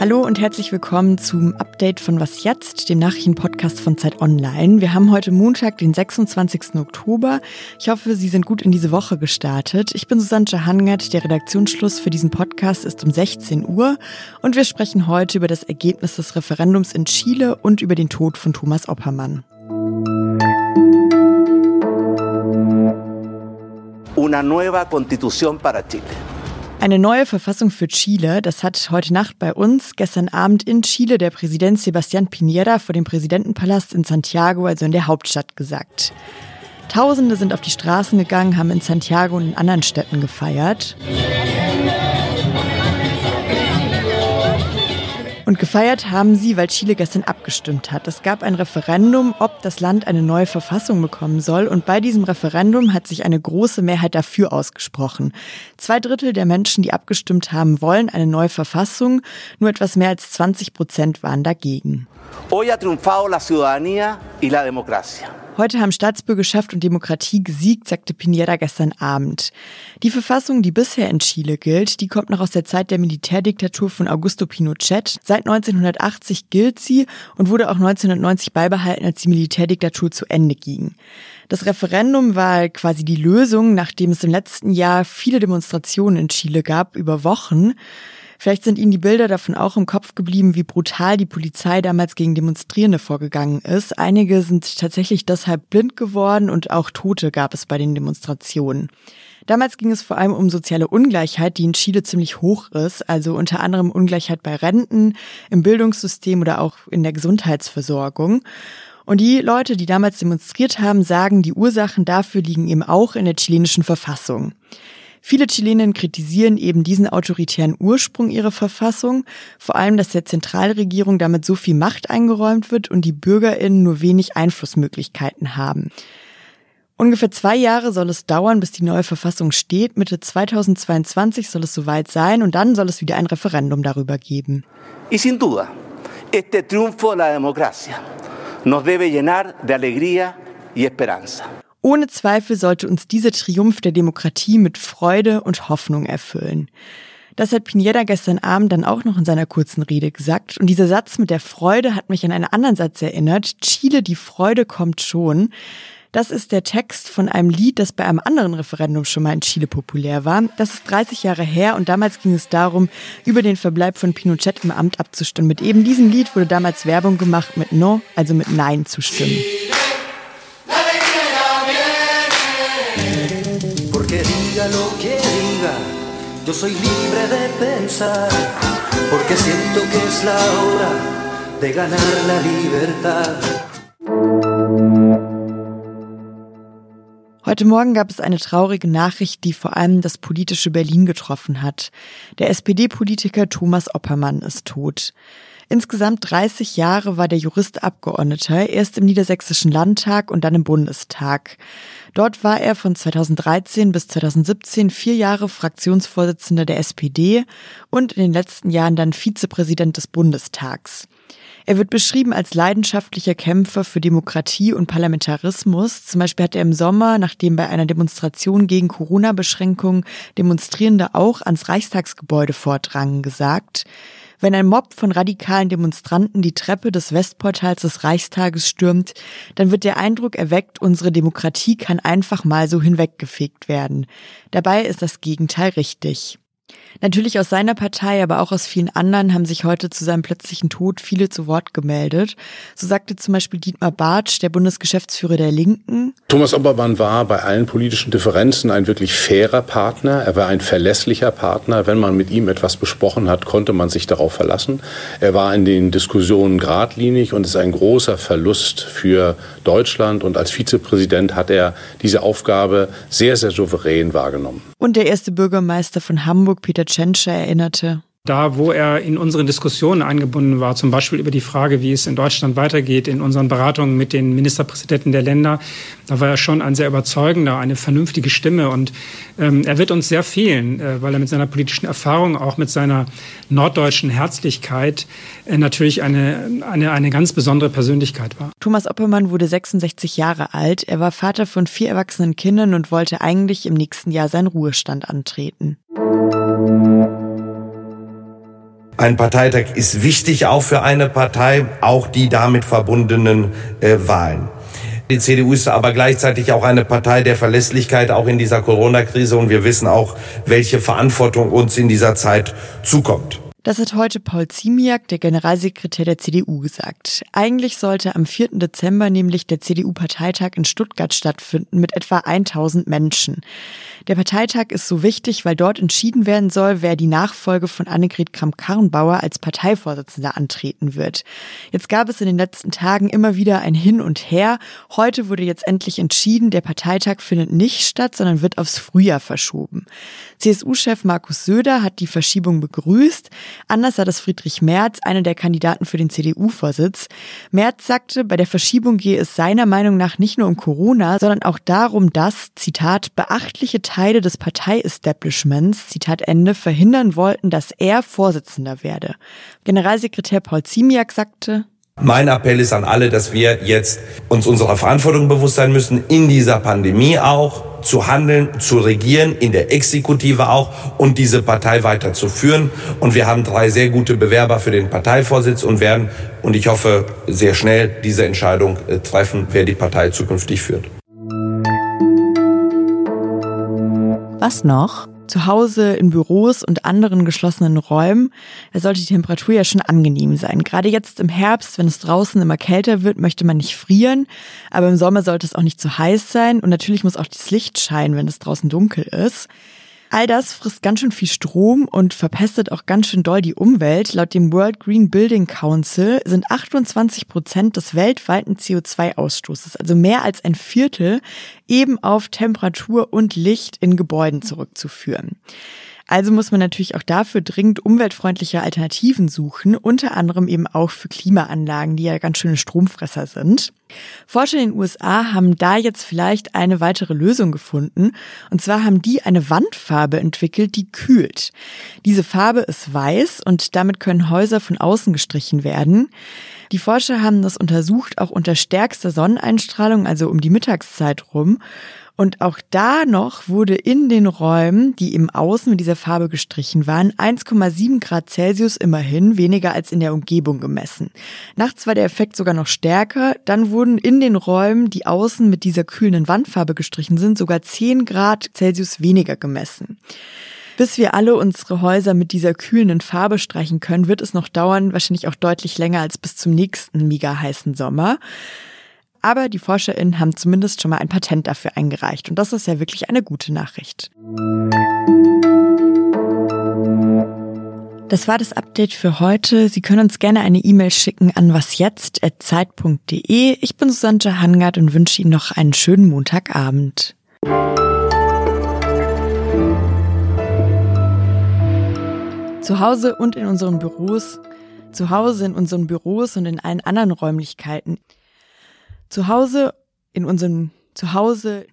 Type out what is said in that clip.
Hallo und herzlich willkommen zum Update von Was jetzt, dem Nachrichtenpodcast von Zeit Online. Wir haben heute Montag, den 26. Oktober. Ich hoffe, Sie sind gut in diese Woche gestartet. Ich bin Susanne Hangert. Der Redaktionsschluss für diesen Podcast ist um 16 Uhr und wir sprechen heute über das Ergebnis des Referendums in Chile und über den Tod von Thomas Oppermann. Una nueva constitución para Chile. Eine neue Verfassung für Chile, das hat heute Nacht bei uns, gestern Abend in Chile, der Präsident Sebastián Piñera vor dem Präsidentenpalast in Santiago, also in der Hauptstadt, gesagt. Tausende sind auf die Straßen gegangen, haben in Santiago und in anderen Städten gefeiert. Und gefeiert haben sie, weil Chile gestern abgestimmt hat. Es gab ein Referendum, ob das Land eine neue Verfassung bekommen soll. Und bei diesem Referendum hat sich eine große Mehrheit dafür ausgesprochen. Zwei Drittel der Menschen, die abgestimmt haben, wollen eine neue Verfassung. Nur etwas mehr als 20 Prozent waren dagegen. Hoy ha triunfado la ciudadanía y la democracia. Heute haben Staatsbürgerschaft und Demokratie gesiegt, sagte Pineda gestern Abend. Die Verfassung, die bisher in Chile gilt, die kommt noch aus der Zeit der Militärdiktatur von Augusto Pinochet. Seit 1980 gilt sie und wurde auch 1990 beibehalten, als die Militärdiktatur zu Ende ging. Das Referendum war quasi die Lösung, nachdem es im letzten Jahr viele Demonstrationen in Chile gab, über Wochen. Vielleicht sind Ihnen die Bilder davon auch im Kopf geblieben, wie brutal die Polizei damals gegen Demonstrierende vorgegangen ist. Einige sind tatsächlich deshalb blind geworden und auch Tote gab es bei den Demonstrationen. Damals ging es vor allem um soziale Ungleichheit, die in Chile ziemlich hoch ist, also unter anderem Ungleichheit bei Renten, im Bildungssystem oder auch in der Gesundheitsversorgung. Und die Leute, die damals demonstriert haben, sagen, die Ursachen dafür liegen eben auch in der chilenischen Verfassung. Viele Chilenen kritisieren eben diesen autoritären Ursprung ihrer Verfassung, vor allem, dass der Zentralregierung damit so viel Macht eingeräumt wird und die Bürgerinnen nur wenig Einflussmöglichkeiten haben. Ungefähr zwei Jahre soll es dauern, bis die neue Verfassung steht. Mitte 2022 soll es soweit sein und dann soll es wieder ein Referendum darüber geben. Y sin duda, este triunfo de la democracia nos debe llenar de alegría y esperanza. Ohne Zweifel sollte uns dieser Triumph der Demokratie mit Freude und Hoffnung erfüllen. Das hat Pineda gestern Abend dann auch noch in seiner kurzen Rede gesagt. Und dieser Satz mit der Freude hat mich an einen anderen Satz erinnert. Chile, die Freude kommt schon. Das ist der Text von einem Lied, das bei einem anderen Referendum schon mal in Chile populär war. Das ist 30 Jahre her und damals ging es darum, über den Verbleib von Pinochet im Amt abzustimmen. Mit eben diesem Lied wurde damals Werbung gemacht, mit No, also mit Nein zu stimmen. Yo soy libre de pensar, porque siento que es la hora de ganar la libertad. Heute Morgen gab es eine traurige Nachricht, die vor allem das politische Berlin getroffen hat. Der SPD-Politiker Thomas Oppermann ist tot. Insgesamt 30 Jahre war der Jurist Abgeordneter, erst im Niedersächsischen Landtag und dann im Bundestag. Dort war er von 2013 bis 2017 vier Jahre Fraktionsvorsitzender der SPD und in den letzten Jahren dann Vizepräsident des Bundestags. Er wird beschrieben als leidenschaftlicher Kämpfer für Demokratie und Parlamentarismus. Zum Beispiel hat er im Sommer, nachdem bei einer Demonstration gegen Corona-Beschränkungen Demonstrierende auch ans Reichstagsgebäude vordrangen, gesagt, wenn ein Mob von radikalen Demonstranten die Treppe des Westportals des Reichstages stürmt, dann wird der Eindruck erweckt, unsere Demokratie kann einfach mal so hinweggefegt werden. Dabei ist das Gegenteil richtig. Natürlich aus seiner Partei, aber auch aus vielen anderen haben sich heute zu seinem plötzlichen Tod viele zu Wort gemeldet. So sagte zum Beispiel Dietmar Bartsch, der Bundesgeschäftsführer der Linken. Thomas Obermann war bei allen politischen Differenzen ein wirklich fairer Partner. Er war ein verlässlicher Partner. Wenn man mit ihm etwas besprochen hat, konnte man sich darauf verlassen. Er war in den Diskussionen geradlinig und ist ein großer Verlust für Deutschland. Und als Vizepräsident hat er diese Aufgabe sehr, sehr souverän wahrgenommen. Und der erste Bürgermeister von Hamburg, Peter Tschentscher, erinnerte. Da, wo er in unsere Diskussionen eingebunden war, zum Beispiel über die Frage, wie es in Deutschland weitergeht, in unseren Beratungen mit den Ministerpräsidenten der Länder, da war er schon ein sehr überzeugender, eine vernünftige Stimme. Und ähm, er wird uns sehr fehlen, äh, weil er mit seiner politischen Erfahrung, auch mit seiner norddeutschen Herzlichkeit äh, natürlich eine, eine, eine ganz besondere Persönlichkeit war. Thomas Oppermann wurde 66 Jahre alt. Er war Vater von vier erwachsenen Kindern und wollte eigentlich im nächsten Jahr seinen Ruhestand antreten. Ein Parteitag ist wichtig auch für eine Partei, auch die damit verbundenen äh, Wahlen. Die CDU ist aber gleichzeitig auch eine Partei der Verlässlichkeit, auch in dieser Corona-Krise. Und wir wissen auch, welche Verantwortung uns in dieser Zeit zukommt. Das hat heute Paul Ziemiak, der Generalsekretär der CDU, gesagt. Eigentlich sollte am 4. Dezember nämlich der CDU-Parteitag in Stuttgart stattfinden mit etwa 1000 Menschen. Der Parteitag ist so wichtig, weil dort entschieden werden soll, wer die Nachfolge von Annegret Kramp-Karrenbauer als Parteivorsitzender antreten wird. Jetzt gab es in den letzten Tagen immer wieder ein Hin und Her. Heute wurde jetzt endlich entschieden, der Parteitag findet nicht statt, sondern wird aufs Frühjahr verschoben. CSU-Chef Markus Söder hat die Verschiebung begrüßt. Anders sah das Friedrich Merz, einer der Kandidaten für den CDU-Vorsitz. Merz sagte, bei der Verschiebung gehe es seiner Meinung nach nicht nur um Corona, sondern auch darum, dass, Zitat, beachtliche Teile des Partei-Establishments, Zitat Ende, verhindern wollten, dass er Vorsitzender werde. Generalsekretär Paul Ziemiak sagte, mein Appell ist an alle, dass wir jetzt uns unserer Verantwortung bewusst sein müssen, in dieser Pandemie auch zu handeln, zu regieren, in der Exekutive auch und diese Partei weiterzuführen. Und wir haben drei sehr gute Bewerber für den Parteivorsitz und werden, und ich hoffe sehr schnell, diese Entscheidung äh, treffen, wer die Partei zukünftig führt. Was noch? Zu Hause, in Büros und anderen geschlossenen Räumen, da sollte die Temperatur ja schon angenehm sein. Gerade jetzt im Herbst, wenn es draußen immer kälter wird, möchte man nicht frieren, aber im Sommer sollte es auch nicht zu heiß sein und natürlich muss auch das Licht scheinen, wenn es draußen dunkel ist. All das frisst ganz schön viel Strom und verpestet auch ganz schön doll die Umwelt. Laut dem World Green Building Council sind 28 Prozent des weltweiten CO2-Ausstoßes, also mehr als ein Viertel, eben auf Temperatur und Licht in Gebäuden zurückzuführen. Also muss man natürlich auch dafür dringend umweltfreundliche Alternativen suchen, unter anderem eben auch für Klimaanlagen, die ja ganz schöne Stromfresser sind. Forscher in den USA haben da jetzt vielleicht eine weitere Lösung gefunden. Und zwar haben die eine Wandfarbe entwickelt, die kühlt. Diese Farbe ist weiß und damit können Häuser von außen gestrichen werden. Die Forscher haben das untersucht, auch unter stärkster Sonneneinstrahlung, also um die Mittagszeit rum. Und auch da noch wurde in den Räumen, die im Außen mit dieser Farbe gestrichen waren, 1,7 Grad Celsius immerhin weniger als in der Umgebung gemessen. Nachts war der Effekt sogar noch stärker. Dann wurden in den Räumen, die außen mit dieser kühlenden Wandfarbe gestrichen sind, sogar 10 Grad Celsius weniger gemessen. Bis wir alle unsere Häuser mit dieser kühlenden Farbe streichen können, wird es noch dauern, wahrscheinlich auch deutlich länger als bis zum nächsten mega heißen Sommer. Aber die ForscherInnen haben zumindest schon mal ein Patent dafür eingereicht. Und das ist ja wirklich eine gute Nachricht. Das war das Update für heute. Sie können uns gerne eine E-Mail schicken an wasjetzt.zeit.de. Ich bin Susanne Hangard und wünsche Ihnen noch einen schönen Montagabend. Zu Hause und in unseren Büros, zu Hause in unseren Büros und in allen anderen Räumlichkeiten zu Hause, in unserem Zuhause